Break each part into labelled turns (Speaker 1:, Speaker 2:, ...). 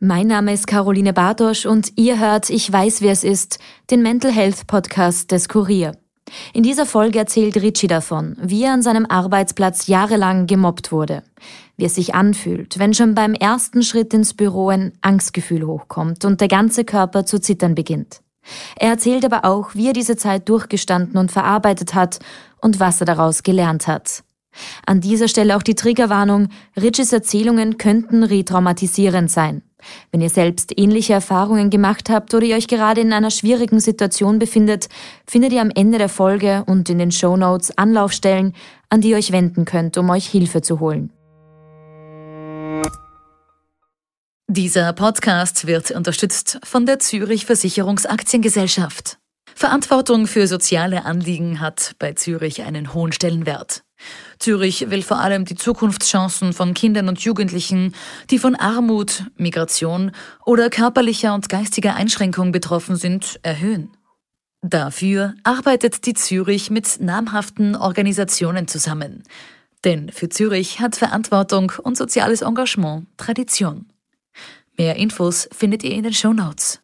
Speaker 1: Mein Name ist Caroline Bartosch und ihr hört Ich weiß, wer es ist, den Mental Health Podcast des Kurier. In dieser Folge erzählt Richie davon, wie er an seinem Arbeitsplatz jahrelang gemobbt wurde, wie es sich anfühlt, wenn schon beim ersten Schritt ins Büro ein Angstgefühl hochkommt und der ganze Körper zu zittern beginnt. Er erzählt aber auch, wie er diese Zeit durchgestanden und verarbeitet hat und was er daraus gelernt hat. An dieser Stelle auch die Triggerwarnung, Richies Erzählungen könnten retraumatisierend sein. Wenn ihr selbst ähnliche Erfahrungen gemacht habt oder ihr euch gerade in einer schwierigen Situation befindet, findet ihr am Ende der Folge und in den Show Notes Anlaufstellen, an die ihr euch wenden könnt, um euch Hilfe zu holen.
Speaker 2: Dieser Podcast wird unterstützt von der Zürich Versicherungsaktiengesellschaft. Verantwortung für soziale Anliegen hat bei Zürich einen hohen Stellenwert. Zürich will vor allem die Zukunftschancen von Kindern und Jugendlichen, die von Armut, Migration oder körperlicher und geistiger Einschränkung betroffen sind, erhöhen. Dafür arbeitet die Zürich mit namhaften Organisationen zusammen. Denn für Zürich hat Verantwortung und soziales Engagement Tradition. Mehr Infos findet ihr in den Show Notes.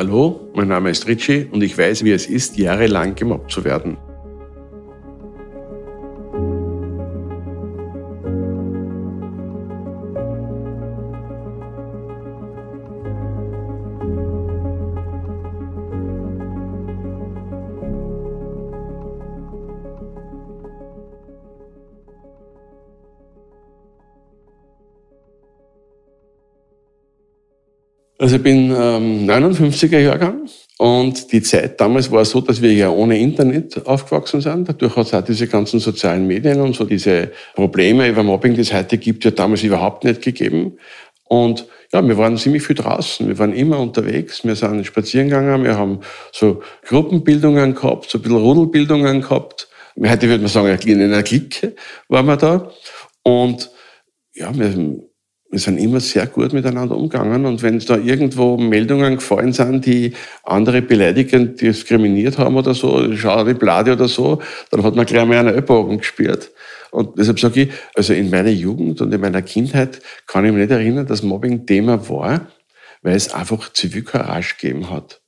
Speaker 3: Hallo, mein Name ist Richie und ich weiß, wie es ist, jahrelang gemobbt zu werden. Also ich bin ähm, 59er Jahrgang und die Zeit damals war so, dass wir ja ohne Internet aufgewachsen sind. Dadurch hat es auch diese ganzen sozialen Medien und so diese Probleme über Mobbing, die es heute gibt, ja damals überhaupt nicht gegeben. Und ja, wir waren ziemlich viel draußen. Wir waren immer unterwegs. Wir sind spazieren gegangen. Wir haben so Gruppenbildungen gehabt, so ein bisschen Rudelbildungen gehabt. Heute würde man sagen, in einer Clique waren wir da. Und ja, wir wir sind immer sehr gut miteinander umgegangen und wenn da irgendwo Meldungen gefallen sind, die andere beleidigend diskriminiert haben oder so, schau die Blade oder so, dann hat man gleich mal einen Ellbogen gespürt. Und deshalb sage ich, also in meiner Jugend und in meiner Kindheit kann ich mich nicht erinnern, dass Mobbing Thema war, weil es einfach Zivilcourage gegeben hat.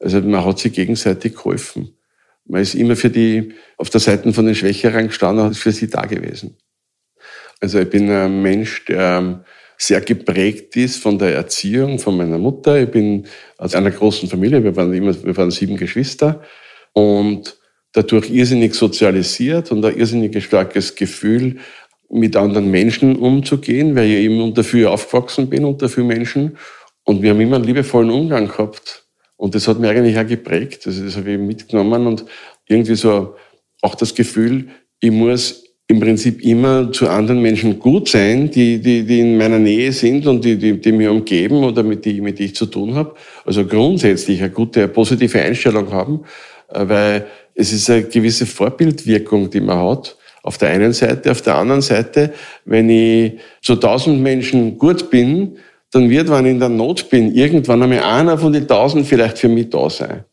Speaker 3: Also man hat sich gegenseitig geholfen. Man ist immer für die, auf der Seite von den Schwächeren gestanden und für sie da gewesen. Also ich bin ein Mensch, der sehr geprägt ist von der Erziehung von meiner Mutter. Ich bin aus einer großen Familie, wir waren immer, wir waren sieben Geschwister und dadurch irrsinnig sozialisiert und ein irrsinnig starkes Gefühl, mit anderen Menschen umzugehen, weil ich eben unter viel aufgewachsen bin, unter viel Menschen. Und wir haben immer einen liebevollen Umgang gehabt. Und das hat mir eigentlich auch geprägt. Also das habe ich mitgenommen und irgendwie so auch das Gefühl, ich muss im Prinzip immer zu anderen Menschen gut sein, die, die, die in meiner Nähe sind und die, die, die mir umgeben oder mit die, mit die ich zu tun habe. Also grundsätzlich eine gute, positive Einstellung haben, äh, weil es ist eine gewisse Vorbildwirkung, die man hat. Auf der einen Seite, auf der anderen Seite, wenn ich zu tausend Menschen gut bin, dann wird, wenn ich in der Not bin, irgendwann einmal einer von den tausend vielleicht für mich da sein.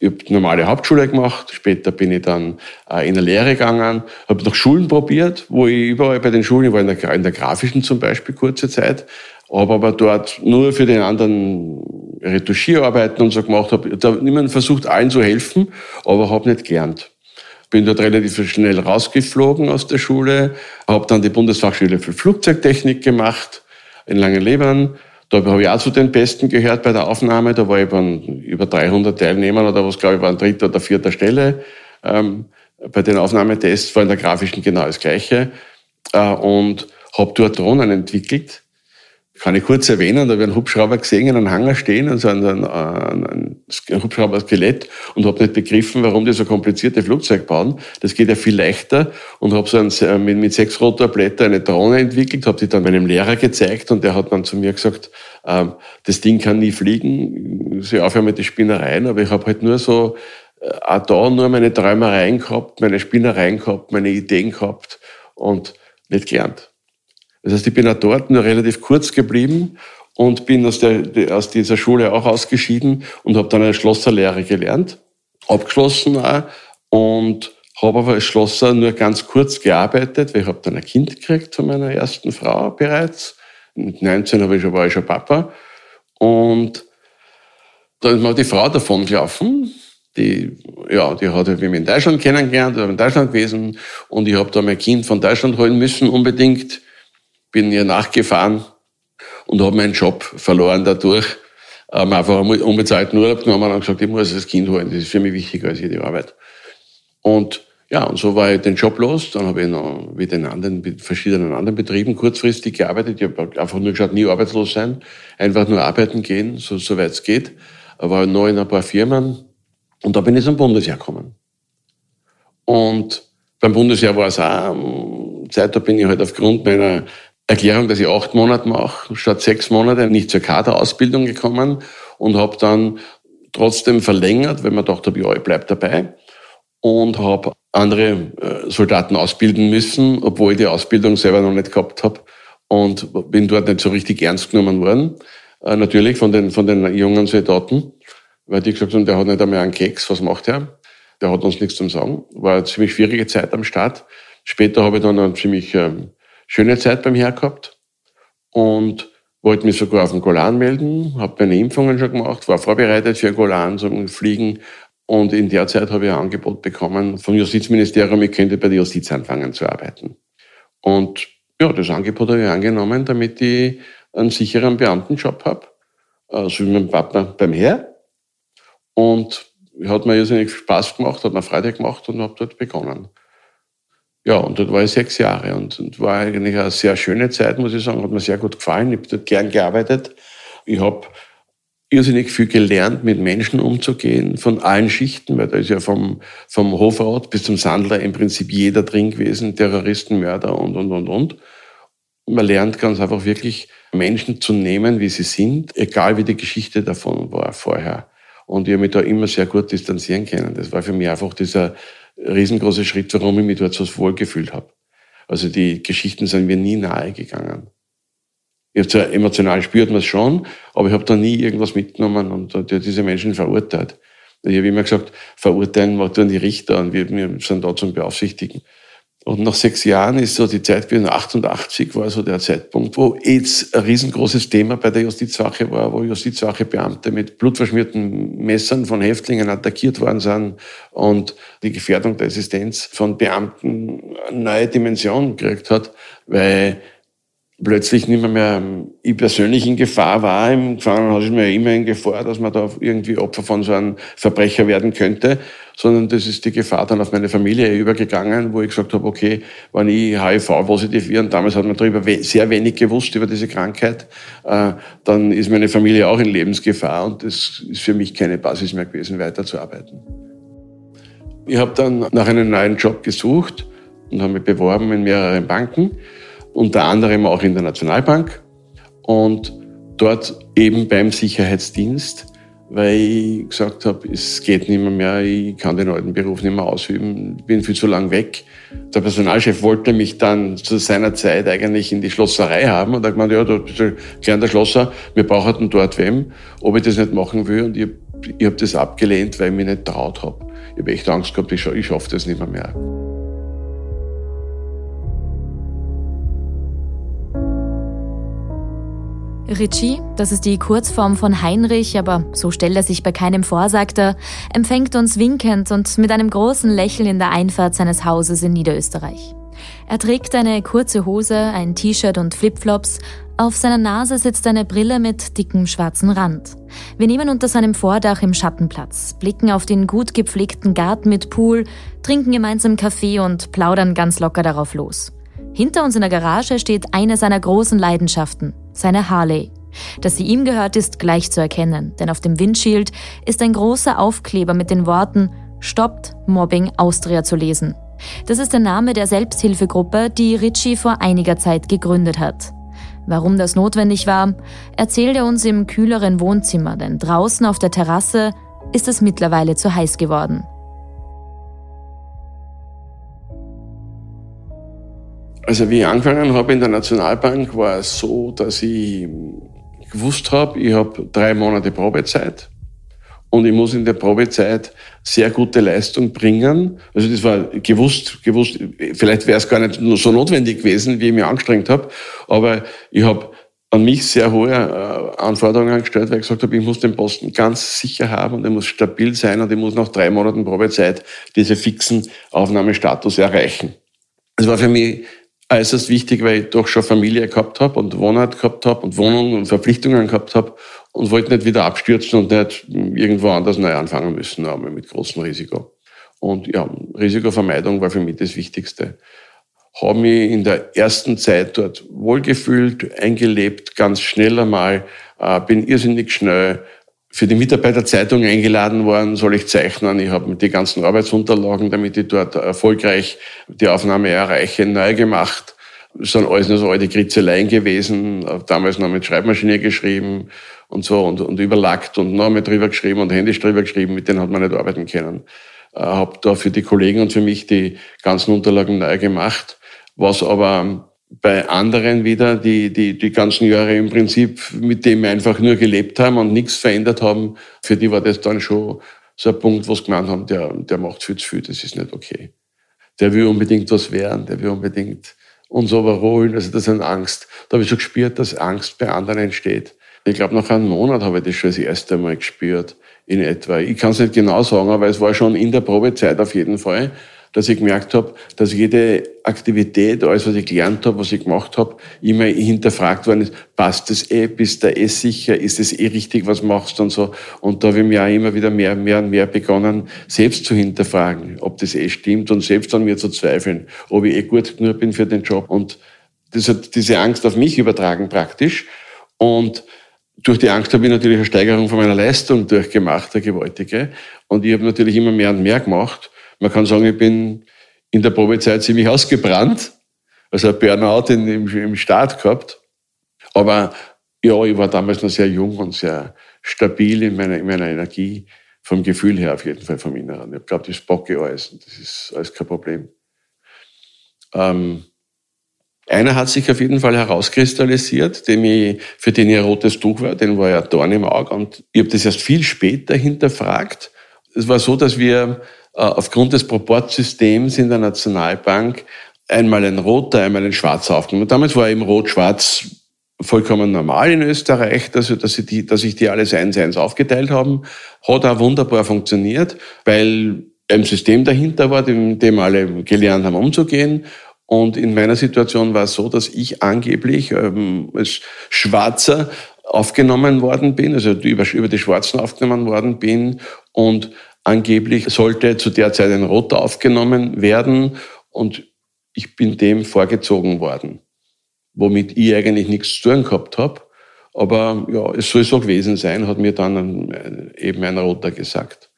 Speaker 3: Ich habe normale Hauptschule gemacht, später bin ich dann äh, in der Lehre gegangen, habe noch Schulen probiert, wo ich überall bei den Schulen, ich war in der, in der grafischen zum Beispiel kurze Zeit, habe aber dort nur für den anderen Retuschierarbeiten und so gemacht, habe da niemand versucht, allen zu helfen, aber habe nicht gelernt. Bin dort relativ schnell rausgeflogen aus der Schule, habe dann die Bundesfachschule für Flugzeugtechnik gemacht in Langenlebern, da habe ich auch zu den Besten gehört bei der Aufnahme. Da war ich bei über 300 Teilnehmern oder was, glaube ich, war an dritter oder vierter Stelle. Ähm, bei den Aufnahmetests war in der grafischen genau das Gleiche. Äh, und habe dort Drohnen entwickelt, kann ich kurz erwähnen, da ich einen Hubschrauber gesehen, in einem Hangar stehen, also ein, ein, ein, ein Hubschrauber-Skelett und habe nicht begriffen, warum die so komplizierte Flugzeuge bauen. Das geht ja viel leichter und habe so ein, mit, mit sechs Rotorblätter eine Drohne entwickelt, habe die dann meinem Lehrer gezeigt und der hat dann zu mir gesagt, ähm, das Ding kann nie fliegen, sie aufhören mit den Spinnereien, aber ich habe halt nur so äh, auch da nur meine Träumereien gehabt, meine Spinnereien gehabt, meine Ideen gehabt und nicht gelernt. Das heißt, ich bin auch dort nur relativ kurz geblieben und bin aus, der, aus dieser Schule auch ausgeschieden und habe dann eine Schlosserlehre gelernt, abgeschlossen auch und habe aber als Schlosser nur ganz kurz gearbeitet, weil ich habe dann ein Kind gekriegt von meiner ersten Frau bereits. Mit 19 habe ich schon, war ich schon Papa. Und da ist mir die Frau davon gelaufen. Die, ja, die hat mich in Deutschland kennengelernt, ich in Deutschland gewesen und ich habe da mein Kind von Deutschland holen müssen unbedingt. Bin ihr nachgefahren und habe meinen Job verloren dadurch. Ähm, einfach unbezahlten Urlaub genommen und gesagt, ich muss das Kind holen, das ist für mich wichtiger als jede Arbeit. Und ja, und so war ich den Job los. Dann habe ich noch mit den anderen, mit verschiedenen anderen Betrieben kurzfristig gearbeitet. Ich habe einfach nur geschaut, nie arbeitslos sein, einfach nur arbeiten gehen, so, so weit es geht. War neu in ein paar Firmen und da bin ich zum Bundesjahr gekommen. Und beim Bundesjahr war es auch, ähm, Zeit, da bin ich halt aufgrund meiner Erklärung, dass ich acht Monate mache, statt sechs Monate nicht zur Kaderausbildung gekommen und habe dann trotzdem verlängert, weil man dachte, ja, ich bleib dabei und habe andere äh, Soldaten ausbilden müssen, obwohl ich die Ausbildung selber noch nicht gehabt habe und bin dort nicht so richtig ernst genommen worden. Äh, natürlich von den, von den jungen Soldaten, weil die gesagt haben, der hat nicht einmal einen Keks, was macht er? Der hat uns nichts zu sagen. War eine ziemlich schwierige Zeit am Start. Später habe ich dann eine ziemlich ähm, schöne Zeit beim Herr gehabt und wollte mich sogar auf den Golan melden, habe meine Impfungen schon gemacht, war vorbereitet für Golan zum Fliegen und in der Zeit habe ich ein Angebot bekommen vom Justizministerium, ich könnte bei der Justiz anfangen zu arbeiten. Und ja, das Angebot habe ich angenommen, damit ich einen sicheren Beamtenjob habe, so wie mein Papa beim Heer. Und hat mir irrsinnig Spaß gemacht, hat mir Freude gemacht und habe dort begonnen. Ja, und dort war ich sechs Jahre und, und war eigentlich eine sehr schöne Zeit, muss ich sagen, hat mir sehr gut gefallen. Ich habe dort gern gearbeitet. Ich habe irrsinnig viel gelernt, mit Menschen umzugehen, von allen Schichten, weil da ist ja vom, vom Hofrat bis zum Sandler im Prinzip jeder drin gewesen, Terroristen, Mörder und, und, und, und. Man lernt ganz einfach wirklich Menschen zu nehmen, wie sie sind, egal wie die Geschichte davon war vorher. Und ich habe mich da immer sehr gut distanzieren können. Das war für mich einfach dieser riesengroße Schritt, warum ich mich dort so wohl gefühlt habe. Also die Geschichten sind mir nie nahe gegangen. Ich habe zwar emotional spürt man es schon, aber ich habe da nie irgendwas mitgenommen und diese Menschen verurteilt. Ich habe immer gesagt, verurteilen was tun die Richter und wir, wir sind da zum Beaufsichtigen. Und nach sechs Jahren ist so die Zeit gewesen, 88 war so der Zeitpunkt, wo AIDS ein riesengroßes Thema bei der Justizwache war, wo Justizwachebeamte mit blutverschmierten Messern von Häftlingen attackiert worden sind und die Gefährdung der Existenz von Beamten eine neue Dimension gekriegt hat, weil plötzlich nicht mehr, mehr ich persönlich in Gefahr war. Im Gefahrenhaus ist ja immer in Gefahr, dass man da irgendwie Opfer von so einem Verbrecher werden könnte, sondern das ist die Gefahr dann auf meine Familie übergegangen, wo ich gesagt habe, okay, wenn ich HIV-positiv bin, und damals hat man darüber sehr wenig gewusst, über diese Krankheit, äh, dann ist meine Familie auch in Lebensgefahr und das ist für mich keine Basis mehr gewesen, weiterzuarbeiten. Ich habe dann nach einem neuen Job gesucht und habe mich beworben in mehreren Banken unter anderem auch in der Nationalbank und dort eben beim Sicherheitsdienst, weil ich gesagt habe, es geht nicht mehr, mehr, ich kann den alten Beruf nicht mehr ausüben, bin viel zu lang weg. Der Personalchef wollte mich dann zu seiner Zeit eigentlich in die Schlosserei haben und hat gemeint, ja, du bist ein kleiner Schlosser, wir brauchen dort wem, ob ich das nicht machen will und ich, ich habe das abgelehnt, weil ich mich nicht traut habe. Ich habe echt Angst gehabt, ich, ich schaffe das nicht mehr. mehr.
Speaker 1: Richie, das ist die Kurzform von Heinrich, aber so stellt er sich bei keinem vor, sagt er, empfängt uns winkend und mit einem großen Lächeln in der Einfahrt seines Hauses in Niederösterreich. Er trägt eine kurze Hose, ein T-Shirt und Flipflops. Auf seiner Nase sitzt eine Brille mit dickem schwarzen Rand. Wir nehmen unter seinem Vordach im Schattenplatz, blicken auf den gut gepflegten Garten mit Pool, trinken gemeinsam Kaffee und plaudern ganz locker darauf los. Hinter uns in der Garage steht eine seiner großen Leidenschaften, seine Harley. Dass sie ihm gehört, ist gleich zu erkennen, denn auf dem Windschild ist ein großer Aufkleber mit den Worten Stoppt Mobbing Austria zu lesen. Das ist der Name der Selbsthilfegruppe, die Ritchie vor einiger Zeit gegründet hat. Warum das notwendig war, erzählt er uns im kühleren Wohnzimmer, denn draußen auf der Terrasse ist es mittlerweile zu heiß geworden.
Speaker 3: Also wie ich angefangen habe in der Nationalbank, war es so, dass ich gewusst habe, ich habe drei Monate Probezeit und ich muss in der Probezeit sehr gute Leistung bringen. Also das war gewusst, gewusst. Vielleicht wäre es gar nicht so notwendig gewesen, wie ich mich angestrengt habe, aber ich habe an mich sehr hohe äh, Anforderungen gestellt, weil ich gesagt habe, ich muss den Posten ganz sicher haben und er muss stabil sein und ich muss nach drei Monaten Probezeit diese fixen Aufnahmestatus erreichen. Das war für mich äußerst wichtig, weil ich doch schon Familie gehabt habe und Wohnort gehabt habe und Wohnung und Verpflichtungen gehabt habe und wollte nicht wieder abstürzen und nicht irgendwo anders neu anfangen müssen, aber mit großem Risiko. Und ja, Risikovermeidung war für mich das Wichtigste habe mich in der ersten Zeit dort wohlgefühlt, eingelebt, ganz schnell einmal, äh, bin irrsinnig schnell für die Mitarbeiterzeitung eingeladen worden, soll ich zeichnen. Ich habe die ganzen Arbeitsunterlagen, damit ich dort erfolgreich die Aufnahme erreiche, neu gemacht. Das sind alles nur so alte Kritzeleien gewesen, damals noch mit Schreibmaschine geschrieben und so und, und überlackt und noch mit drüber geschrieben und händisch drüber geschrieben, mit denen hat man nicht arbeiten können. Äh, habe da für die Kollegen und für mich die ganzen Unterlagen neu gemacht was aber bei anderen wieder, die, die die ganzen Jahre im Prinzip mit dem einfach nur gelebt haben und nichts verändert haben, für die war das dann schon so ein Punkt, wo sie gemeint haben, der, der macht viel zu viel, das ist nicht okay. Der will unbedingt was werden, der will unbedingt uns überholen, also das ist eine Angst. Da habe ich schon gespürt, dass Angst bei anderen entsteht. Ich glaube, nach einem Monat habe ich das schon das erste Mal gespürt, in etwa. Ich kann es nicht genau sagen, aber es war schon in der Probezeit auf jeden Fall dass ich gemerkt habe, dass jede Aktivität, alles, was ich gelernt habe, was ich gemacht habe, immer hinterfragt worden ist, passt das eh, bist du eh sicher, ist es eh richtig, was machst und so. Und da habe ich mir auch immer wieder mehr, mehr und mehr begonnen, selbst zu hinterfragen, ob das eh stimmt und selbst an mir zu zweifeln, ob ich eh gut genug bin für den Job. Und das hat diese Angst auf mich übertragen praktisch. Und durch die Angst habe ich natürlich eine Steigerung von meiner Leistung durchgemacht, eine gewaltige. Und ich habe natürlich immer mehr und mehr gemacht. Man kann sagen, ich bin in der Probezeit ziemlich ausgebrannt, also ein Burnout in, im, im Start gehabt. Aber ja, ich war damals noch sehr jung und sehr stabil in meiner, in meiner Energie, vom Gefühl her auf jeden Fall vom Inneren. Ich glaube, das bocke alles und das ist alles kein Problem. Ähm, einer hat sich auf jeden Fall herauskristallisiert, dem ich, für den ich ein rotes Tuch war, den war ja Dorn im Auge. Und ich habe das erst viel später hinterfragt. Es war so, dass wir aufgrund des Proportsystems in der Nationalbank einmal ein roter, einmal ein schwarzer aufgenommen. Damals war eben rot-schwarz vollkommen normal in Österreich, dass, dass, sie die, dass sich die alles eins eins aufgeteilt haben. Hat auch wunderbar funktioniert, weil ein System dahinter war, dem, dem alle gelernt haben umzugehen. Und in meiner Situation war es so, dass ich angeblich ähm, als Schwarzer aufgenommen worden bin, also über, über die Schwarzen aufgenommen worden bin und Angeblich sollte zu der Zeit ein Roter aufgenommen werden und ich bin dem vorgezogen worden, womit ich eigentlich nichts zu tun gehabt habe. Aber ja, es soll so gewesen sein, hat mir dann eben ein Roter gesagt.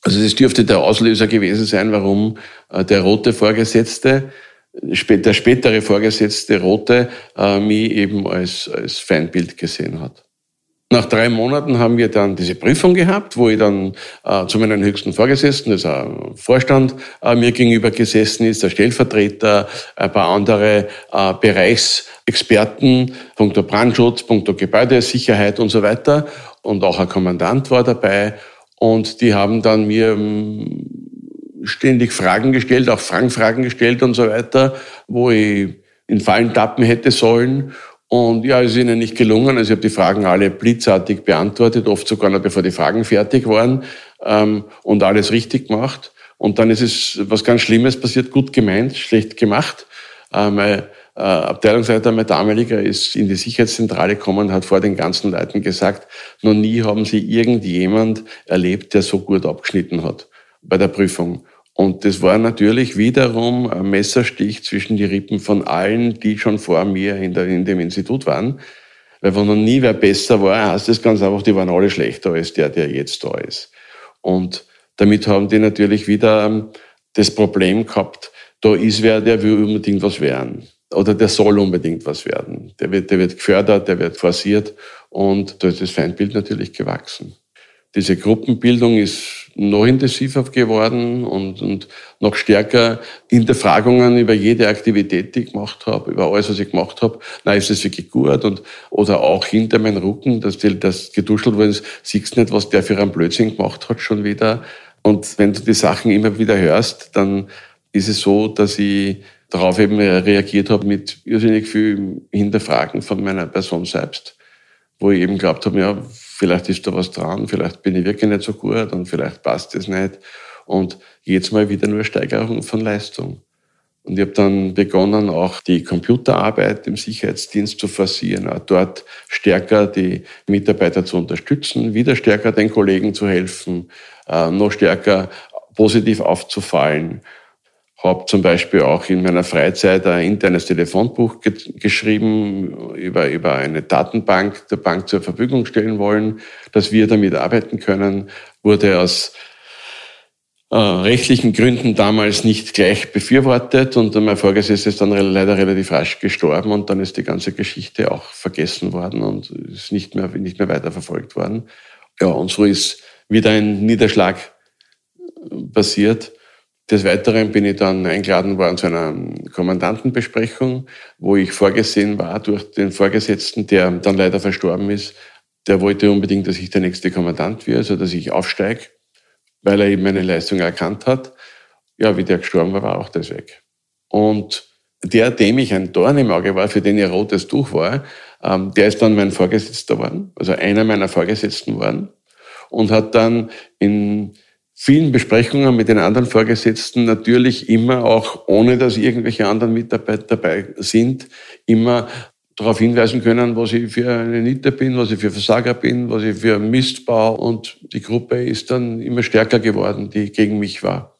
Speaker 3: Also das dürfte der Auslöser gewesen sein, warum äh, der rote Vorgesetzte, der spätere Vorgesetzte Rote, äh, mich eben als, als Feindbild gesehen hat. Nach drei Monaten haben wir dann diese Prüfung gehabt, wo ich dann äh, zu meinem höchsten Vorgesetzten, ein Vorstand, äh, mir gegenüber gesessen ist, der Stellvertreter, ein paar andere äh, Bereichsexperten, punkto Brandschutz, punkto Gebäudesicherheit und so weiter. Und auch ein Kommandant war dabei. Und die haben dann mir ähm, ständig Fragen gestellt, auch Fangfragen gestellt und so weiter, wo ich in Fallen tappen hätte sollen. Und ja, es ist ihnen nicht gelungen. Also ich habe die Fragen alle blitzartig beantwortet, oft sogar noch bevor die Fragen fertig waren ähm, und alles richtig gemacht. Und dann ist es was ganz Schlimmes passiert, gut gemeint, schlecht gemacht. Äh, mein äh, Abteilungsleiter, mein damaliger, ist in die Sicherheitszentrale gekommen und hat vor den ganzen Leuten gesagt, noch nie haben sie irgendjemand erlebt, der so gut abgeschnitten hat bei der Prüfung. Und das war natürlich wiederum ein Messerstich zwischen die Rippen von allen, die schon vor mir in, der, in dem Institut waren. Weil wenn noch nie wer besser war, heißt das ganz einfach, die waren alle schlechter als der, der jetzt da ist. Und damit haben die natürlich wieder ähm, das Problem gehabt, da ist wer, der will unbedingt was werden. Oder der soll unbedingt was werden. Der wird, der wird gefördert, der wird forciert und da ist das Feindbild natürlich gewachsen. Diese Gruppenbildung ist noch intensiver geworden und, und noch stärker Hinterfragungen über jede Aktivität, die ich gemacht habe, über alles, was ich gemacht habe. Na, ist das wirklich gut? Und, oder auch hinter meinem Rücken, dass das geduschelt worden ist, siehst du nicht, was der für einen Blödsinn gemacht hat schon wieder. Und wenn du die Sachen immer wieder hörst, dann ist es so, dass ich darauf eben reagiert habe mit irrsinnig viel Hinterfragen von meiner Person selbst, wo ich eben glaubt habe, ja, vielleicht ist da was dran, vielleicht bin ich wirklich nicht so gut und vielleicht passt es nicht. Und jedes Mal wieder nur Steigerung von Leistung. Und ich habe dann begonnen, auch die Computerarbeit im Sicherheitsdienst zu forcieren, auch dort stärker die Mitarbeiter zu unterstützen, wieder stärker den Kollegen zu helfen, äh, noch stärker positiv aufzufallen habe zum Beispiel auch in meiner Freizeit ein internes Telefonbuch ge geschrieben, über, über eine Datenbank der Bank zur Verfügung stellen wollen, dass wir damit arbeiten können, wurde aus äh, rechtlichen Gründen damals nicht gleich befürwortet und mein Vorgesetzter ist dann leider relativ rasch gestorben und dann ist die ganze Geschichte auch vergessen worden und ist nicht mehr, nicht mehr weiterverfolgt worden. Ja, und so ist wieder ein Niederschlag passiert. Des Weiteren bin ich dann eingeladen worden zu einer Kommandantenbesprechung, wo ich vorgesehen war durch den Vorgesetzten, der dann leider verstorben ist. Der wollte unbedingt, dass ich der nächste Kommandant werde, also dass ich aufsteige, weil er eben meine Leistung erkannt hat. Ja, wie der gestorben war, war auch das weg. Und der, dem ich ein Dorn im Auge war, für den ich rotes Tuch war, ähm, der ist dann mein Vorgesetzter geworden, also einer meiner Vorgesetzten geworden und hat dann in vielen Besprechungen mit den anderen Vorgesetzten natürlich immer auch, ohne dass irgendwelche anderen Mitarbeiter dabei sind, immer darauf hinweisen können, was ich für eine Niete bin, was ich für Versager bin, was ich für Mist baue. Und die Gruppe ist dann immer stärker geworden, die gegen mich war.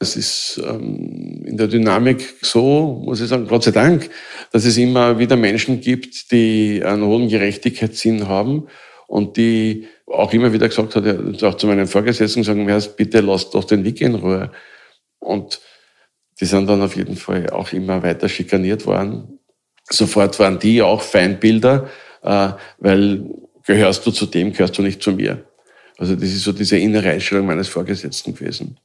Speaker 3: Es ist ähm, in der Dynamik so, muss ich sagen, Gott sei Dank, dass es immer wieder Menschen gibt, die einen hohen Gerechtigkeitssinn haben und die auch immer wieder gesagt hat, auch zu meinen Vorgesetzten gesagt, bitte lasst doch den Wiki in Ruhe. Und die sind dann auf jeden Fall auch immer weiter schikaniert worden. Sofort waren die auch Feindbilder, äh, weil gehörst du zu dem, gehörst du nicht zu mir. Also das ist so diese innere Einstellung meines Vorgesetzten gewesen.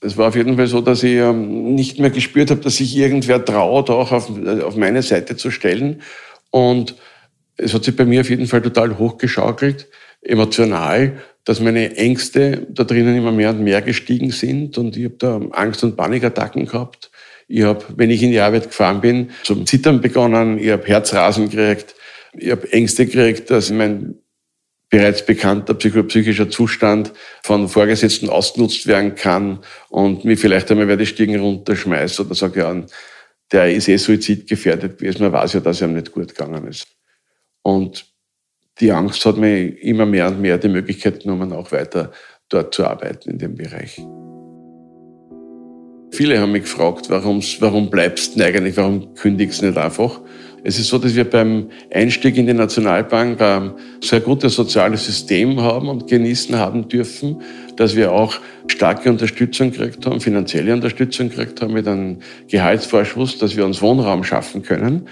Speaker 3: Es war auf jeden Fall so, dass ich ähm, nicht mehr gespürt habe, dass sich irgendwer traut, auch auf, auf meine Seite zu stellen. Und es hat sich bei mir auf jeden Fall total hochgeschaukelt emotional, dass meine Ängste da drinnen immer mehr und mehr gestiegen sind und ich habe da Angst- und Panikattacken gehabt. Ich habe, wenn ich in die Arbeit gefahren bin, zum Zittern begonnen, ich habe Herzrasen gekriegt, ich habe Ängste gekriegt, dass mein bereits bekannter psychischer Zustand von Vorgesetzten ausgenutzt werden kann und mir vielleicht einmal wer die Stiegen runterschmeißt oder sagt, ja, der ist eh suizidgefährdet gewesen, man weiß ja, dass er ihm nicht gut gegangen ist. Und die Angst hat mir immer mehr und mehr die Möglichkeit genommen, auch weiter dort zu arbeiten in dem Bereich. Viele haben mich gefragt, warum, bleibst du eigentlich, warum kündigst du nicht einfach? Es ist so, dass wir beim Einstieg in die Nationalbank ein sehr gutes soziales System haben und genießen haben dürfen, dass wir auch starke Unterstützung gekriegt haben, finanzielle Unterstützung gekriegt haben mit einem Gehaltsvorschuss, dass wir uns Wohnraum schaffen können.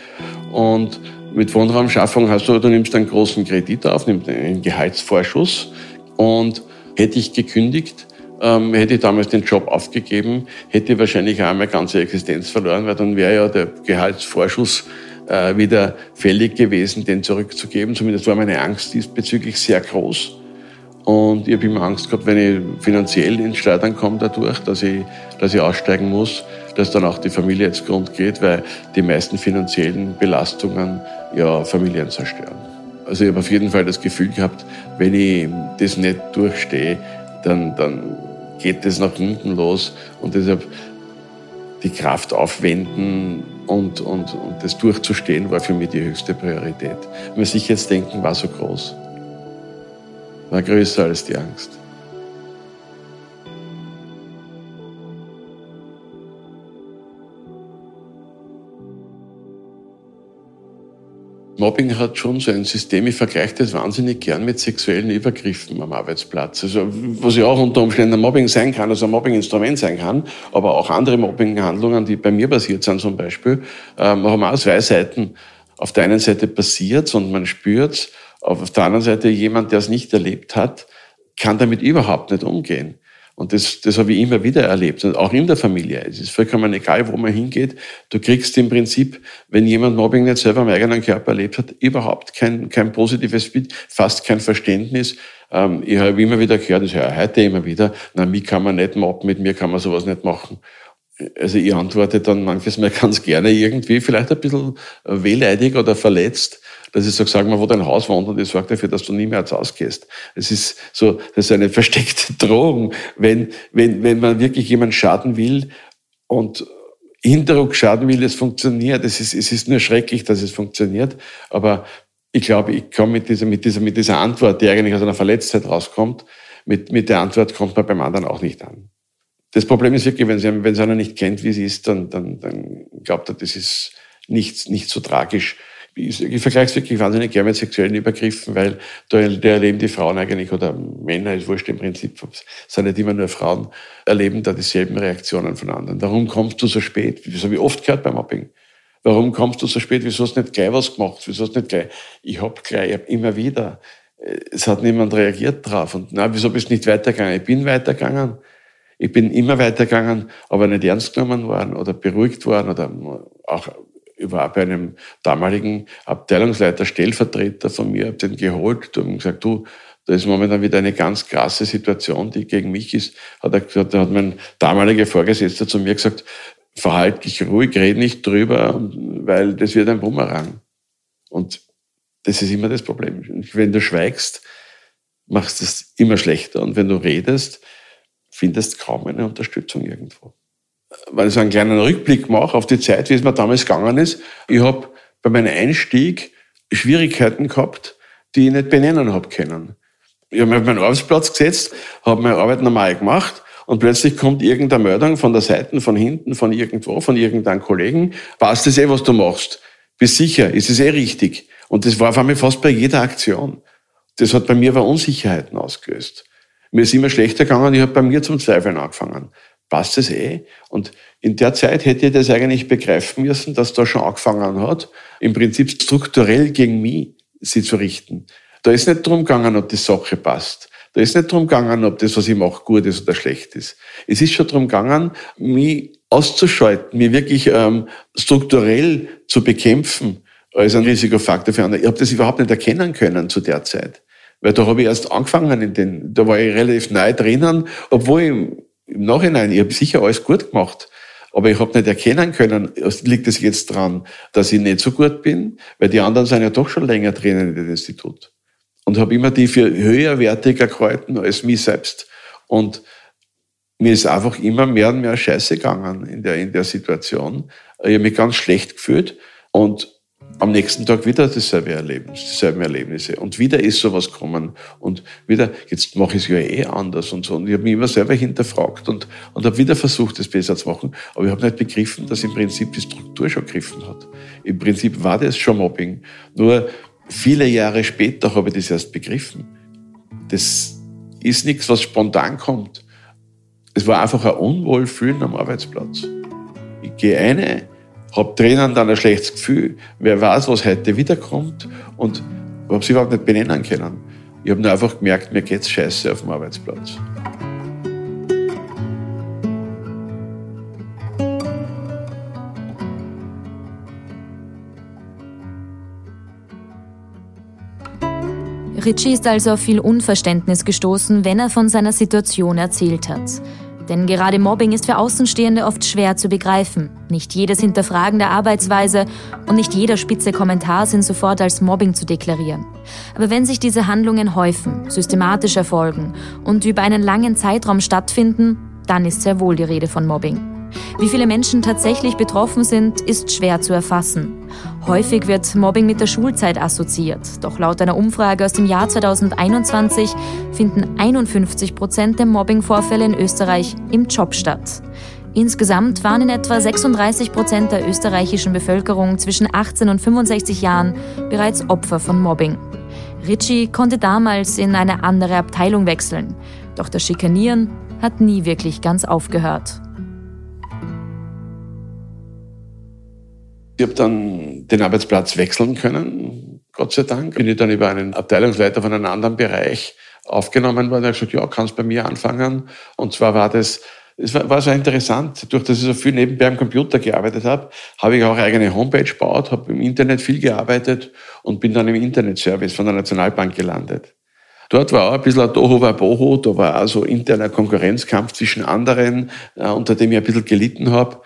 Speaker 3: Und mit Wohnraumschaffung hast du, du nimmst einen großen Kredit auf, nimmst einen Gehaltsvorschuss und hätte ich gekündigt, ähm, hätte ich damals den Job aufgegeben, hätte ich wahrscheinlich auch meine ganze Existenz verloren, weil dann wäre ja der Gehaltsvorschuss äh, wieder fällig gewesen, den zurückzugeben. Zumindest war meine Angst diesbezüglich sehr groß. Und ich habe immer Angst gehabt, wenn ich finanziell ins Schleudern komme dadurch, dass ich, dass ich aussteigen muss, dass dann auch die Familie ins Grund geht, weil die meisten finanziellen Belastungen ja Familien zerstören. Also ich habe auf jeden Fall das Gefühl gehabt, wenn ich das nicht durchstehe, dann, dann geht das nach hinten los und deshalb die Kraft aufwenden und, und, und das durchzustehen war für mich die höchste Priorität. Wenn man sich jetzt denken, war so groß war größer als die Angst. Mobbing hat schon so ein System, ich vergleiche das wahnsinnig gern mit sexuellen Übergriffen am Arbeitsplatz. Also, was ja auch unter Umständen ein Mobbing sein kann, also ein Mobbinginstrument sein kann, aber auch andere Mobbinghandlungen, die bei mir passiert sind zum Beispiel, ähm, haben auch zwei Seiten. Auf der einen Seite passiert und man spürt auf der anderen Seite jemand, der es nicht erlebt hat, kann damit überhaupt nicht umgehen. Und das, das habe ich immer wieder erlebt, und auch in der Familie. Es ist vollkommen egal, wo man hingeht. Du kriegst im Prinzip, wenn jemand Mobbing nicht selber am eigenen Körper erlebt hat, überhaupt kein, kein positives Bild, fast kein Verständnis. Ähm, ich habe immer wieder gehört, ich höre heute immer wieder, na, mich kann man nicht mobben, mit mir kann man sowas nicht machen. Also ich antworte dann manches Mal ganz gerne irgendwie, vielleicht ein bisschen wehleidig oder verletzt dass ich sage, sag mal, wo dein Haus wohnt und ich sorge dafür, dass du nie mehr ins Haus gehst. Es ist so, das ist eine versteckte Drohung. Wenn, wenn, wenn man wirklich jemand schaden will und Hinderdruck schaden will, es funktioniert. Es ist, es ist nur schrecklich, dass es funktioniert. Aber ich glaube, ich komme mit dieser, mit dieser, mit dieser Antwort, die eigentlich aus einer Verletztheit rauskommt, mit, mit der Antwort kommt man beim anderen auch nicht an. Das Problem ist wirklich, wenn sie, wenn einer nicht kennt, wie sie ist, dann, dann, dann glaubt er, das ist nicht, nicht so tragisch ich, ich vergleiche es wirklich wahnsinnig gerne mit sexuellen Übergriffen, weil da, erleben die Frauen eigentlich, oder Männer, ist wurscht im Prinzip, sind nicht immer nur Frauen, erleben da dieselben Reaktionen von anderen. Warum kommst du so spät? Das habe ich oft gehört beim Mobbing. Warum kommst du so spät? Wieso hast du nicht gleich was gemacht? Wieso hast du nicht gleich? Ich hab gleich, ich hab immer wieder. Es hat niemand reagiert drauf. Und na, wieso bist du nicht weitergegangen? Ich bin weitergegangen. Ich bin immer weitergegangen, aber nicht ernst genommen worden oder beruhigt worden oder auch war bei einem damaligen Abteilungsleiter, Stellvertreter von mir, habe den geholt und gesagt, du, da ist momentan wieder eine ganz krasse Situation, die gegen mich ist. Hat er hat mein damaliger Vorgesetzter zu mir gesagt, verhalte dich ruhig, red nicht drüber, weil das wird ein Bumerang. Und das ist immer das Problem. Wenn du schweigst, machst du es immer schlechter. Und wenn du redest, findest kaum eine Unterstützung irgendwo wenn ich so einen kleinen Rückblick mache auf die Zeit, wie es mir damals gegangen ist, ich habe bei meinem Einstieg Schwierigkeiten gehabt, die ich nicht benennen habe können. Ich habe mich auf meinen Arbeitsplatz gesetzt, habe meine Arbeit normal gemacht und plötzlich kommt irgendeine Meldung von der Seite, von hinten, von irgendwo, von irgendeinem Kollegen, passt das eh, was du machst? Bist sicher, ist es eh richtig? Und das war auf einmal fast bei jeder Aktion. Das hat bei mir aber Unsicherheiten ausgelöst. Mir ist immer schlechter gegangen, ich habe bei mir zum Zweifeln angefangen passt es eh. Und in der Zeit hätte ich das eigentlich begreifen müssen, dass da schon angefangen hat, im Prinzip strukturell gegen mich sie zu richten. Da ist nicht drum gegangen, ob die Sache passt. Da ist nicht drum gegangen, ob das, was ich mache, gut ist oder schlecht ist. Es ist schon drum gegangen, mich auszuschalten, mich wirklich ähm, strukturell zu bekämpfen als ein Risikofaktor für andere. Ich habe das überhaupt nicht erkennen können zu der Zeit. Weil da habe ich erst angefangen, in den, da war ich relativ neu drinnen, obwohl ich im Nachhinein, ich habe sicher alles gut gemacht, aber ich habe nicht erkennen können, liegt es jetzt dran, dass ich nicht so gut bin, weil die anderen sind ja doch schon länger drinnen in dem Institut. Und habe immer die für höherwertiger gehalten als mich selbst. Und mir ist einfach immer mehr und mehr Scheiße gegangen in der, in der Situation. Ich habe mich ganz schlecht gefühlt und am nächsten Tag wieder dasselbe Erlebnis, dieselben Erlebnisse. Und wieder ist sowas gekommen. Und wieder, jetzt mache ich es ja eh anders und so. Und ich habe mich immer selber hinterfragt und, und habe wieder versucht, es besser zu machen. Aber ich habe nicht begriffen, dass im Prinzip die Struktur schon gegriffen hat. Im Prinzip war das schon Mobbing. Nur viele Jahre später habe ich das erst begriffen. Das ist nichts, was spontan kommt. Es war einfach ein Unwohlfühlen am Arbeitsplatz. Ich gehe eine, habe drinnen dann ein schlechtes Gefühl, wer weiß, was heute wiederkommt und habe es überhaupt nicht benennen können. Ich habe nur einfach gemerkt, mir geht's scheiße auf dem Arbeitsplatz.
Speaker 1: Richie ist also auf viel Unverständnis gestoßen, wenn er von seiner Situation erzählt hat. Denn gerade Mobbing ist für Außenstehende oft schwer zu begreifen. Nicht jedes Hinterfragen der Arbeitsweise und nicht jeder spitze Kommentar sind sofort als Mobbing zu deklarieren. Aber wenn sich diese Handlungen häufen, systematisch erfolgen und über einen langen Zeitraum stattfinden, dann ist sehr wohl die Rede von Mobbing. Wie viele Menschen tatsächlich betroffen sind, ist schwer zu erfassen. Häufig wird Mobbing mit der Schulzeit assoziiert. Doch laut einer Umfrage aus dem Jahr 2021 finden 51 Prozent der Mobbingvorfälle in Österreich im Job statt. Insgesamt waren in etwa 36 Prozent der österreichischen Bevölkerung zwischen 18 und 65 Jahren bereits Opfer von Mobbing. Ritchie konnte damals in eine andere Abteilung wechseln. Doch das Schikanieren hat nie wirklich ganz aufgehört.
Speaker 3: Ich habe dann den Arbeitsplatz wechseln können, Gott sei Dank. Bin ich dann über einen Abteilungsleiter von einem anderen Bereich aufgenommen worden. Er hat gesagt, ja, kannst bei mir anfangen. Und zwar war das, es war, war so interessant, durch dass ich so viel nebenbei am Computer gearbeitet habe, habe ich auch eigene Homepage gebaut, habe im Internet viel gearbeitet und bin dann im Internetservice von der Nationalbank gelandet. Dort war auch ein bisschen ein Toho Boho, da war auch so interner Konkurrenzkampf zwischen anderen, äh, unter dem ich ein bisschen gelitten habe.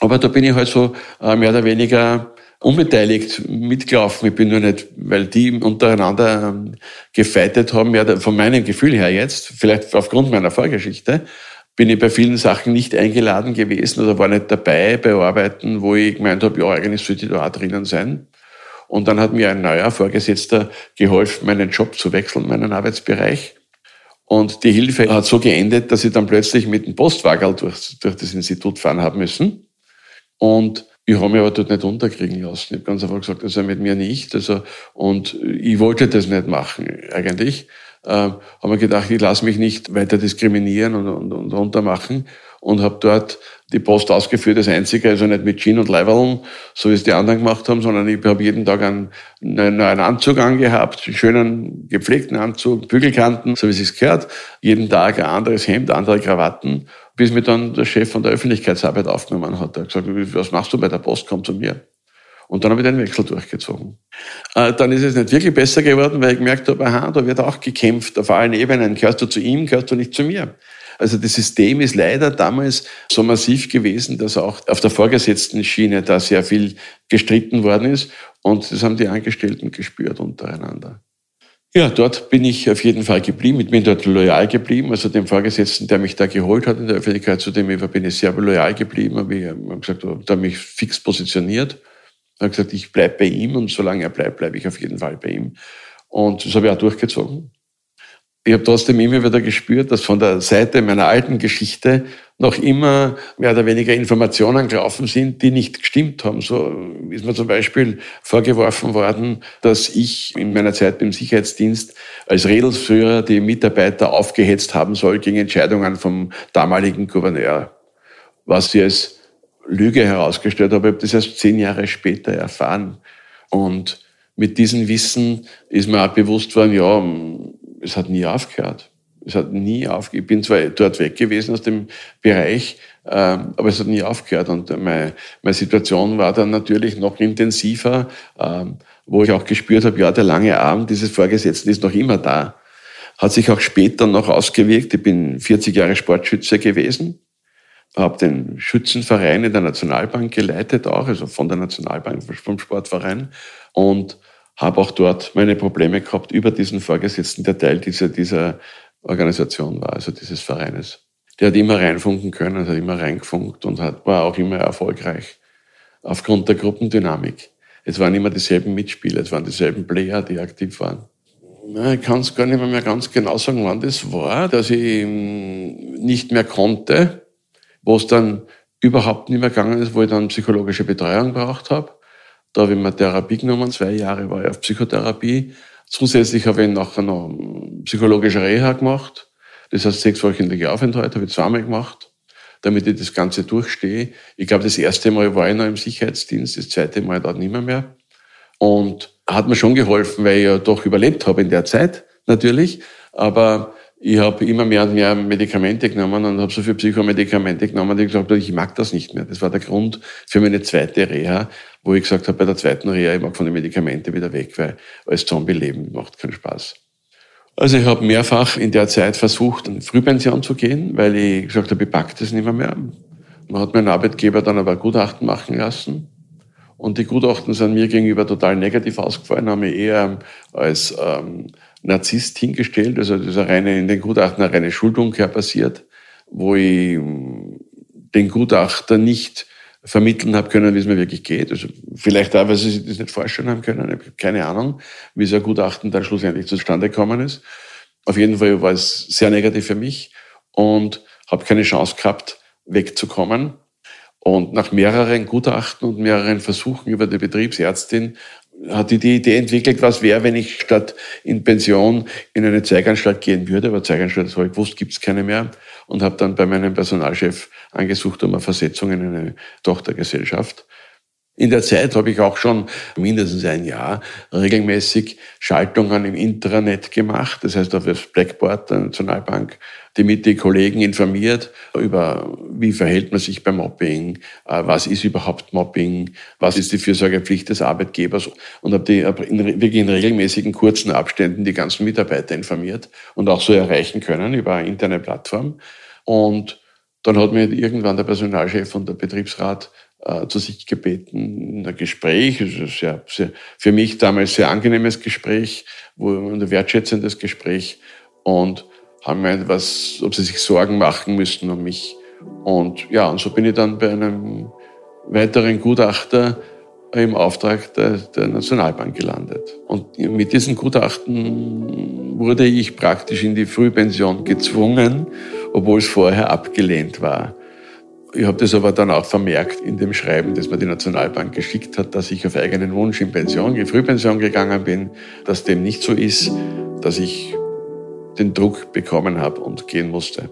Speaker 3: Aber da bin ich halt so äh, mehr oder weniger unbeteiligt mitgelaufen. Ich bin nur nicht, weil die untereinander ähm, gefeitet haben, ja, von meinem Gefühl her jetzt, vielleicht aufgrund meiner Vorgeschichte, bin ich bei vielen Sachen nicht eingeladen gewesen oder war nicht dabei bei Arbeiten, wo ich gemeint habe, ja, eigentlich sollte ich da auch drinnen sein. Und dann hat mir ein neuer Vorgesetzter geholfen, meinen Job zu wechseln, meinen Arbeitsbereich. Und die Hilfe hat so geendet, dass ich dann plötzlich mit dem Postwagen durch, durch das Institut fahren haben müssen. Und ich habe mich aber dort nicht unterkriegen lassen. Ich habe ganz einfach gesagt, also mit mir nicht. Also, und ich wollte das nicht machen, eigentlich. Ähm, habe mir gedacht, ich lasse mich nicht weiter diskriminieren und, und, und runtermachen und habe dort die Post ausgeführt, das Einzige, also nicht mit Jeans und Leiberln, so wie es die anderen gemacht haben, sondern ich habe jeden Tag einen, neuen Anzug angehabt, einen schönen, gepflegten Anzug, Bügelkanten, so wie es sich gehört, jeden Tag ein anderes Hemd, andere Krawatten, bis mir dann der Chef von der Öffentlichkeitsarbeit aufgenommen hat. Er hat gesagt, was machst du bei der Post, komm zu mir. Und dann habe ich den Wechsel durchgezogen. Äh, dann ist es nicht wirklich besser geworden, weil ich gemerkt habe, aha, da wird auch gekämpft auf allen Ebenen. Gehörst du zu ihm, gehörst du nicht zu mir. Also das System ist leider damals so massiv gewesen, dass auch auf der vorgesetzten Schiene da sehr viel gestritten worden ist. Und das haben die Angestellten gespürt untereinander. Ja, dort bin ich auf jeden Fall geblieben. Ich bin dort loyal geblieben. Also dem Vorgesetzten, der mich da geholt hat in der Öffentlichkeit, zu dem bin ich sehr loyal geblieben. Habe ich habe gesagt, da habe mich fix positioniert. Ich habe gesagt, ich bleibe bei ihm und solange er bleibt, bleibe ich auf jeden Fall bei ihm. Und das habe ich auch durchgezogen ich habe trotzdem immer wieder gespürt, dass von der Seite meiner alten Geschichte noch immer mehr oder weniger Informationen gelaufen sind, die nicht gestimmt haben. So ist mir zum Beispiel vorgeworfen worden, dass ich in meiner Zeit im Sicherheitsdienst als Redelsführer die Mitarbeiter aufgehetzt haben soll gegen Entscheidungen vom damaligen Gouverneur. Was sie als Lüge herausgestellt habe, ich habe das erst zehn Jahre später erfahren. Und mit diesem Wissen ist mir auch bewusst worden, ja, es hat nie aufgehört. Es hat nie aufgehört. Ich bin zwar dort weg gewesen aus dem Bereich, ähm, aber es hat nie aufgehört. Und meine, Situation war dann natürlich noch intensiver, ähm, wo ich auch gespürt habe, ja, der lange Arm dieses Vorgesetzten ist noch immer da. Hat sich auch später noch ausgewirkt. Ich bin 40 Jahre Sportschütze gewesen, habe den Schützenverein in der Nationalbank geleitet, auch, also von der Nationalbank, vom Sportverein. Und habe auch dort meine Probleme gehabt über diesen Vorgesetzten, der Teil dieser, dieser Organisation war, also dieses Vereines. Der hat immer reinfunken können, hat immer reingefunkt und hat, war auch immer erfolgreich. Aufgrund der Gruppendynamik. Es waren immer dieselben Mitspieler, es waren dieselben Player, die aktiv waren. Ich kann es gar nicht mehr ganz genau sagen, wann das war, dass ich nicht mehr konnte, wo es dann überhaupt nicht mehr gegangen ist, wo ich dann psychologische Betreuung braucht habe. Da habe ich mir Therapie genommen, zwei Jahre war ich auf Psychotherapie. Zusätzlich habe ich nachher noch psychologische Reha gemacht. Das heißt, sechswöchentliche Aufenthalt habe ich zweimal gemacht, damit ich das Ganze durchstehe. Ich glaube, das erste Mal war ich noch im Sicherheitsdienst, das zweite Mal dort nicht mehr, mehr. Und hat mir schon geholfen, weil ich ja doch überlebt habe in der Zeit, natürlich. Aber ich habe immer mehr und mehr Medikamente genommen und habe so viele Psychomedikamente genommen, dass ich gesagt habe, ich mag das nicht mehr. Das war der Grund für meine zweite Reha, wo ich gesagt habe, bei der zweiten Reha, ich mag von den Medikamenten wieder weg, weil als Zombie leben macht keinen Spaß. Also ich habe mehrfach in der Zeit versucht, in Frühpension zu gehen, weil ich gesagt habe, ich pack das nicht mehr, mehr. Man hat meinen Arbeitgeber dann aber Gutachten machen lassen. Und die Gutachten sind mir gegenüber total negativ ausgefallen, haben mich eher als ähm, Narzisst hingestellt. Also das ist eine reine, in den Gutachten eine reine Schuldumkehr passiert, wo ich ähm, den Gutachter nicht vermitteln habe können, wie es mir wirklich geht. Also vielleicht auch, weil sie sich das nicht vorstellen haben können. Ich habe keine Ahnung, wie so ein Gutachten dann schlussendlich zustande gekommen ist. Auf jeden Fall war es sehr negativ für mich und habe keine Chance gehabt, wegzukommen. Und nach mehreren Gutachten und mehreren Versuchen über die Betriebsärztin hat die die Idee entwickelt, was wäre, wenn ich statt in Pension in eine Zeiganstalt gehen würde. Aber Zeiganstalt, das habe ich gewusst, gibt es keine mehr. Und habe dann bei meinem Personalchef angesucht um eine Versetzung in eine Tochtergesellschaft. In der Zeit habe ich auch schon mindestens ein Jahr regelmäßig Schaltungen im Intranet gemacht, das heißt auf das Blackboard der Nationalbank, die mit den Kollegen informiert über, wie verhält man sich beim Mobbing, äh, was ist überhaupt Mobbing, was ist die Fürsorgepflicht des Arbeitgebers und habe die wirklich in regelmäßigen kurzen Abständen die ganzen Mitarbeiter informiert und auch so erreichen können über eine interne Plattform. Und dann hat mir irgendwann der Personalchef und der Betriebsrat äh, zu sich gebeten, ein Gespräch, sehr, sehr, für mich damals sehr angenehmes Gespräch, wo ein wertschätzendes Gespräch und haben gemeint, was, ob sie sich Sorgen machen müssten um mich. Und ja, und so bin ich dann bei einem weiteren Gutachter im Auftrag der, der Nationalbank gelandet. Und mit diesem Gutachten wurde ich praktisch in die Frühpension gezwungen, obwohl es vorher abgelehnt war. Ich habe das aber dann auch vermerkt in dem Schreiben, das mir die Nationalbank geschickt hat, dass ich auf eigenen Wunsch in Pension, in Frühpension gegangen bin, dass dem nicht so ist, dass ich den Druck bekommen habe und gehen musste.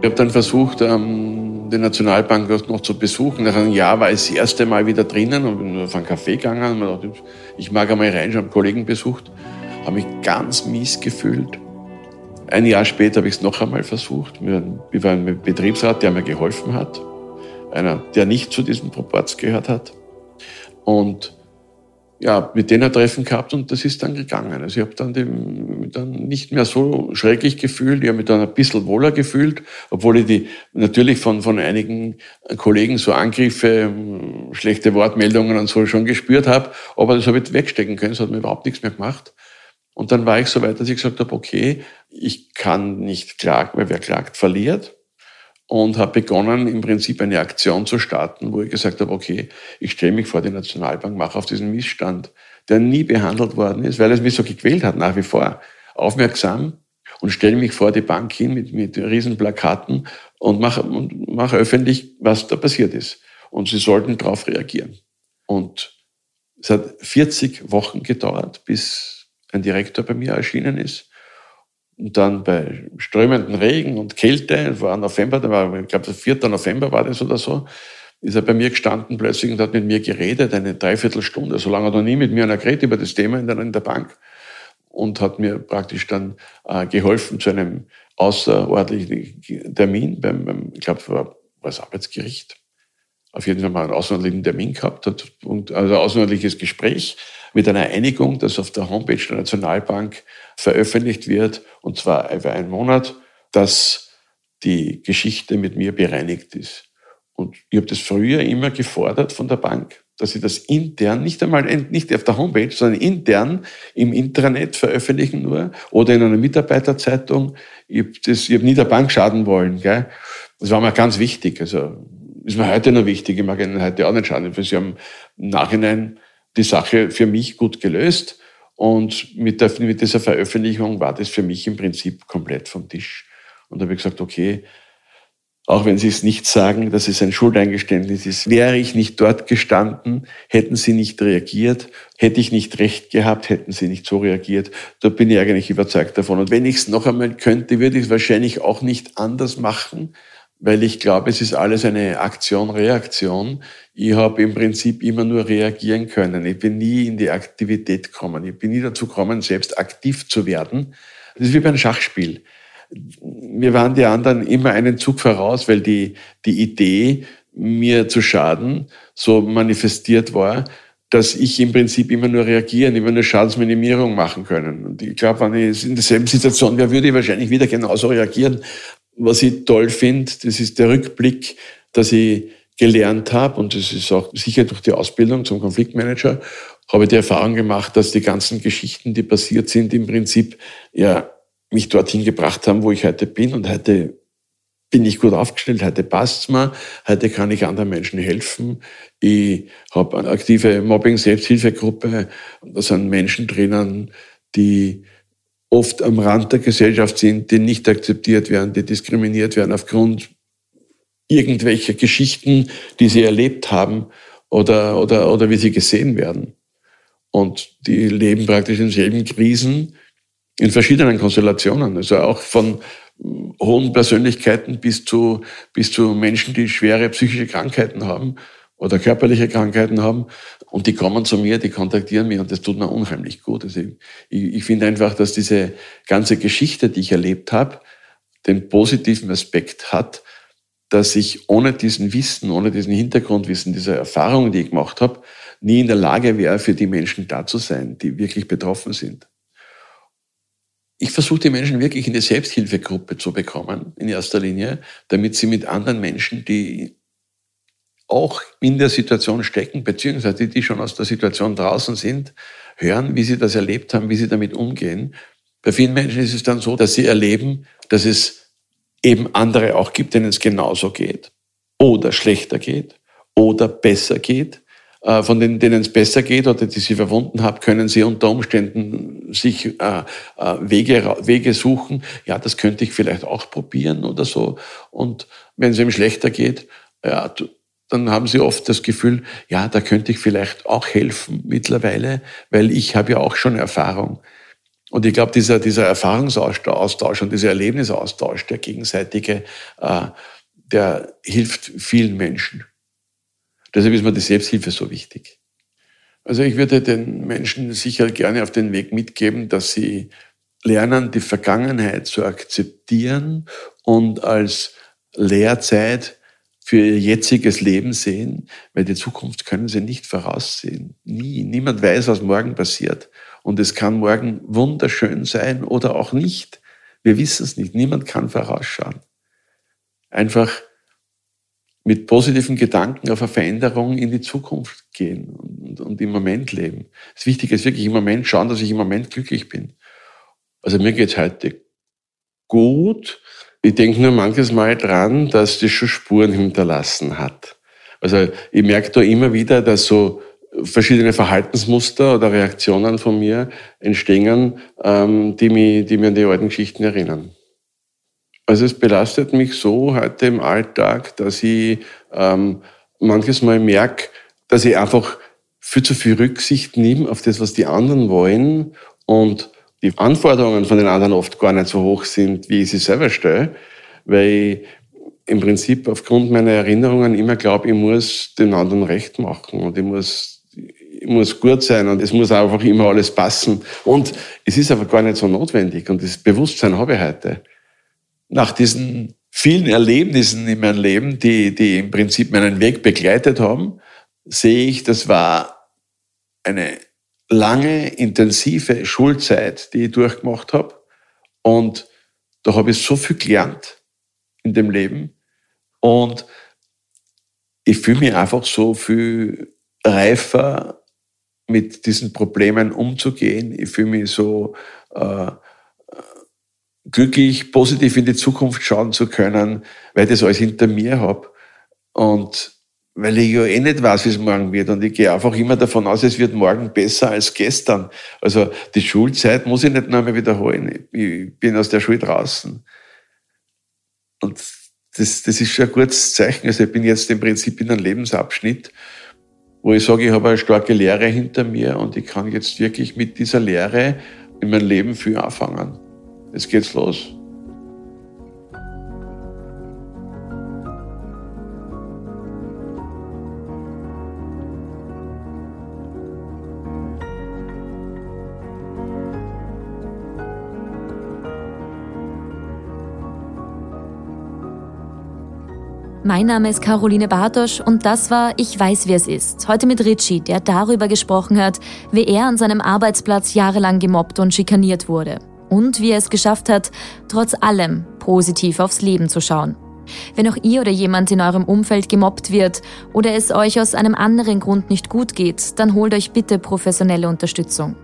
Speaker 3: Ich habe dann versucht, ähm, die Nationalbank noch zu besuchen. Nach einem Jahr war ich das erste Mal wieder drinnen und bin auf einen Café gegangen. Und dachte, ich mag einmal rein, ich habe Kollegen besucht, habe mich ganz mies gefühlt. Ein Jahr später habe ich es noch einmal versucht. Waren mit Betriebsrat, der mir geholfen hat. Einer, der nicht zu diesen Proports gehört hat. Und ja, mit denen ein Treffen gehabt und das ist dann gegangen. Also ich habe dann, dem, dann nicht mehr so schrecklich gefühlt, ich habe mich dann ein bisschen wohler gefühlt, obwohl ich die natürlich von, von einigen Kollegen so Angriffe, schlechte Wortmeldungen und so schon gespürt habe, aber das habe ich wegstecken können, das hat mir überhaupt nichts mehr gemacht. Und dann war ich so weit, dass ich gesagt habe, okay, ich kann nicht klagen, weil wer klagt, verliert und habe begonnen, im Prinzip eine Aktion zu starten, wo ich gesagt habe, okay, ich stelle mich vor die Nationalbank, mache auf diesen Missstand, der nie behandelt worden ist, weil es mich so gequält hat, nach wie vor, aufmerksam und stelle mich vor die Bank hin mit, mit riesen Plakaten und mache und mach öffentlich, was da passiert ist. Und sie sollten darauf reagieren. Und es hat 40 Wochen gedauert, bis ein Direktor bei mir erschienen ist und dann bei strömenden Regen und Kälte, war November, da war, ich glaube, der 4. November war das oder so, ist er bei mir gestanden plötzlich und hat mit mir geredet, eine Dreiviertelstunde. So lange hat er nie mit mir einer geredet über das Thema in der, in der Bank und hat mir praktisch dann äh, geholfen zu einem außerordentlichen Termin beim, beim ich glaube, war, war das Arbeitsgericht. Auf jeden Fall mal einen außerordentlichen Termin gehabt hat und also ein außerordentliches Gespräch mit einer Einigung, das auf der Homepage der Nationalbank veröffentlicht wird, und zwar über einen Monat, dass die Geschichte mit mir bereinigt ist. Und ich habe das früher immer gefordert von der Bank, dass sie das intern, nicht einmal nicht auf der Homepage, sondern intern im Intranet veröffentlichen nur oder in einer Mitarbeiterzeitung. Ich habe hab nie der Bank schaden wollen. Gell? Das war mir ganz wichtig. Also ist mir heute noch wichtig. Ich mag Ihnen heute auch nicht schaden. Sie haben im Nachhinein die Sache für mich gut gelöst. Und mit, der, mit dieser Veröffentlichung war das für mich im Prinzip komplett vom Tisch. Und da habe ich gesagt, okay, auch wenn Sie es nicht sagen, dass es ein Schuldeingeständnis ist, wäre ich nicht dort gestanden, hätten Sie nicht reagiert, hätte ich nicht recht gehabt, hätten Sie nicht so reagiert. Da bin ich eigentlich überzeugt davon. Und wenn ich es noch einmal könnte, würde ich es wahrscheinlich auch nicht anders machen, weil ich glaube, es ist alles eine Aktion-Reaktion. Ich habe im Prinzip immer nur reagieren können. Ich bin nie in die Aktivität gekommen. Ich bin nie dazu gekommen, selbst aktiv zu werden. Das ist wie beim Schachspiel. Mir waren die anderen immer einen Zug voraus, weil die, die Idee, mir zu schaden, so manifestiert war, dass ich im Prinzip immer nur reagieren, immer nur Schadensminimierung machen können. Und ich glaube, wenn ich in derselben Situation wäre, würde ich wahrscheinlich wieder genauso reagieren. Was ich toll finde, das ist der Rückblick, dass ich gelernt habe, und das ist auch sicher durch die Ausbildung zum Konfliktmanager, habe ich die Erfahrung gemacht, dass die ganzen Geschichten, die passiert sind, im Prinzip ja mich dorthin gebracht haben, wo ich heute bin. Und heute bin ich gut aufgestellt, heute passt's mir, heute kann ich anderen Menschen helfen. Ich habe eine aktive Mobbing-Selbsthilfegruppe. Da sind Menschen drinnen, die oft am Rand der Gesellschaft sind, die nicht akzeptiert werden, die diskriminiert werden aufgrund irgendwelcher Geschichten, die sie erlebt haben oder, oder, oder wie sie gesehen werden. Und die leben praktisch in selben Krisen in verschiedenen Konstellationen. Also auch von hohen Persönlichkeiten bis zu, bis zu Menschen, die schwere psychische Krankheiten haben oder körperliche Krankheiten haben. Und die kommen zu mir, die kontaktieren mich und das tut mir unheimlich gut. Also ich, ich finde einfach, dass diese ganze Geschichte, die ich erlebt habe, den positiven Aspekt hat, dass ich ohne diesen Wissen, ohne diesen Hintergrundwissen, diese Erfahrungen, die ich gemacht habe, nie in der Lage wäre, für die Menschen da zu sein, die wirklich betroffen sind. Ich versuche die Menschen wirklich in die Selbsthilfegruppe zu bekommen, in erster Linie, damit sie mit anderen Menschen, die auch in der Situation stecken, beziehungsweise die schon aus der Situation draußen sind, hören, wie sie das erlebt haben, wie sie damit umgehen. Bei vielen Menschen ist es dann so, dass sie erleben, dass es eben andere auch gibt, denen es genauso geht oder schlechter geht oder besser geht. Äh, von denen, denen es besser geht oder die sie verwunden haben, können sie unter Umständen sich äh, äh, Wege, Wege suchen. Ja, das könnte ich vielleicht auch probieren oder so. Und wenn es ihm schlechter geht, ja, dann haben sie oft das Gefühl, ja, da könnte ich vielleicht auch helfen mittlerweile, weil ich habe ja auch schon Erfahrung. Und ich glaube, dieser, dieser Erfahrungsaustausch und dieser Erlebnisaustausch, der gegenseitige, äh, der hilft vielen Menschen. Deshalb ist mir die Selbsthilfe so wichtig. Also ich würde den Menschen sicher gerne auf den Weg mitgeben, dass sie lernen, die Vergangenheit zu akzeptieren und als Lehrzeit für ihr jetziges Leben sehen, weil die Zukunft können sie nicht voraussehen. Nie. Niemand weiß, was morgen passiert. Und es kann morgen wunderschön sein oder auch nicht. Wir wissen es nicht. Niemand kann vorausschauen. Einfach mit positiven Gedanken auf eine Veränderung in die Zukunft gehen und, und im Moment leben. Das Wichtige ist wirklich im Moment schauen, dass ich im Moment glücklich bin. Also mir geht's heute gut. Ich denke nur manches Mal dran, dass das schon Spuren hinterlassen hat. Also ich merke da immer wieder, dass so verschiedene Verhaltensmuster oder Reaktionen von mir entstehen, ähm, die, mich, die mir an die alten Geschichten erinnern. Also es belastet mich so heute im Alltag, dass ich ähm, manches Mal merke, dass ich einfach viel zu viel Rücksicht nehme auf das, was die anderen wollen und die Anforderungen von den anderen oft gar nicht so hoch sind, wie ich sie selber stelle, weil ich im Prinzip aufgrund meiner Erinnerungen immer glaube, ich muss den anderen recht machen und ich muss ich muss gut sein und es muss einfach immer alles passen. Und es ist aber gar nicht so notwendig und das Bewusstsein habe ich heute. Nach diesen vielen Erlebnissen in meinem Leben, die, die im Prinzip meinen Weg begleitet haben, sehe ich, das war eine lange, intensive Schulzeit, die ich durchgemacht habe. Und da habe ich so viel gelernt in dem Leben. Und ich fühle mich einfach so viel reifer, mit diesen Problemen umzugehen. Ich fühle mich so äh, glücklich, positiv in die Zukunft schauen zu können, weil ich das alles hinter mir habe. Und weil ich ja eh nicht weiß, wie es morgen wird. Und ich gehe einfach immer davon aus, es wird morgen besser als gestern. Also die Schulzeit muss ich nicht nochmal wiederholen. Ich bin aus der Schule draußen. Und das, das ist schon ein gutes Zeichen. Also ich bin jetzt im Prinzip in einem Lebensabschnitt, wo ich sage, ich habe eine starke Lehre hinter mir und ich kann jetzt wirklich mit dieser Lehre in mein Leben viel anfangen. Jetzt geht's los.
Speaker 1: Mein Name ist Caroline Bartosch und das war Ich weiß, wer es ist. Heute mit Richie, der darüber gesprochen hat, wie er an seinem Arbeitsplatz jahrelang gemobbt und schikaniert wurde. Und wie er es geschafft hat, trotz allem positiv aufs Leben zu schauen. Wenn auch ihr oder jemand in eurem Umfeld gemobbt wird oder es euch aus einem anderen Grund nicht gut geht, dann holt euch bitte professionelle Unterstützung.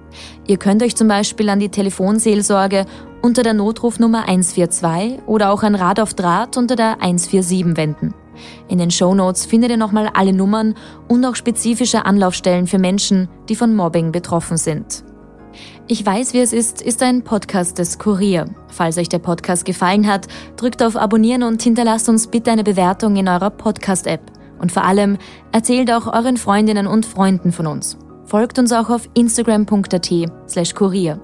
Speaker 1: Ihr könnt euch zum Beispiel an die Telefonseelsorge unter der Notrufnummer 142 oder auch an Rat auf Draht unter der 147 wenden. In den Show Notes findet ihr nochmal alle Nummern und auch spezifische Anlaufstellen für Menschen, die von Mobbing betroffen sind. Ich weiß, wie es ist, ist ein Podcast des Kurier. Falls euch der Podcast gefallen hat, drückt auf Abonnieren und hinterlasst uns bitte eine Bewertung in eurer Podcast-App. Und vor allem erzählt auch euren Freundinnen und Freunden von uns. Folgt uns auch auf instagram.at slash kurier.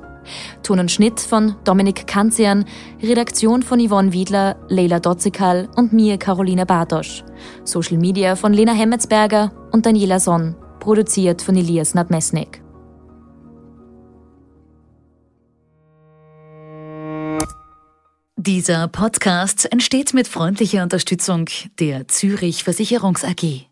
Speaker 1: Ton und Schnitt von Dominik Kanzian, Redaktion von Yvonne Wiedler, Leila Dotzikal und mir Caroline Bartosch. Social Media von Lena Hemmetsberger und Daniela Sonn, produziert von Elias Nadmesnik.
Speaker 2: Dieser Podcast entsteht mit freundlicher Unterstützung der Zürich Versicherungs AG.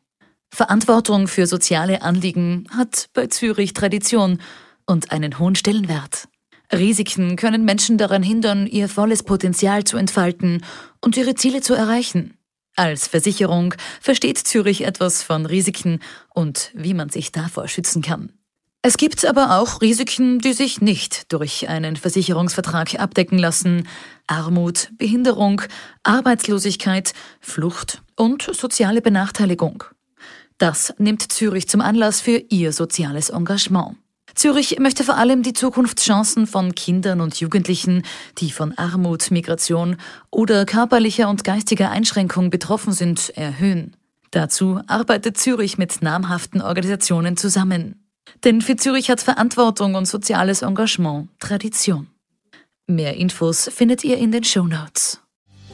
Speaker 2: Verantwortung für soziale Anliegen hat bei Zürich Tradition und einen hohen Stellenwert. Risiken können Menschen daran hindern, ihr volles Potenzial zu entfalten und ihre Ziele zu erreichen. Als Versicherung versteht Zürich etwas von Risiken und wie man sich davor schützen kann. Es gibt aber auch Risiken, die sich nicht durch einen Versicherungsvertrag abdecken lassen. Armut, Behinderung, Arbeitslosigkeit, Flucht und soziale Benachteiligung. Das nimmt Zürich zum Anlass für ihr soziales Engagement. Zürich möchte vor allem die Zukunftschancen von Kindern und Jugendlichen, die von Armut, Migration oder körperlicher und geistiger Einschränkung betroffen sind, erhöhen. Dazu arbeitet Zürich mit namhaften Organisationen zusammen. Denn für Zürich hat Verantwortung und soziales Engagement Tradition. Mehr Infos findet ihr in den Show Notes.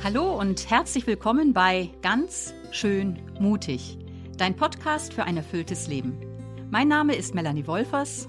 Speaker 4: Hallo und herzlich willkommen bei Ganz schön mutig, dein Podcast für ein erfülltes Leben. Mein Name ist Melanie Wolfers.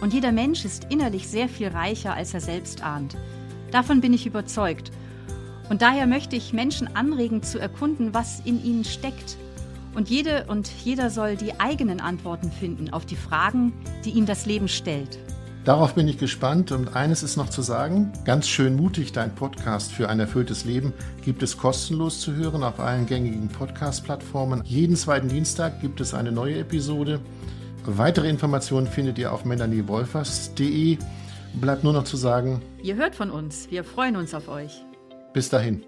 Speaker 4: Und jeder Mensch ist innerlich sehr viel reicher, als er selbst ahnt. Davon bin ich überzeugt. Und daher möchte ich Menschen anregen zu erkunden, was in ihnen steckt und jede und jeder soll die eigenen Antworten finden auf die Fragen, die ihm das Leben stellt.
Speaker 5: Darauf bin ich gespannt und eines ist noch zu sagen, ganz schön mutig, dein Podcast für ein erfülltes Leben gibt es kostenlos zu hören auf allen gängigen Podcast-Plattformen. Jeden zweiten Dienstag gibt es eine neue Episode. Weitere Informationen findet ihr auf melaniewolfers.de. Bleibt nur noch zu sagen,
Speaker 4: ihr hört von uns, wir freuen uns auf euch.
Speaker 5: Bis dahin.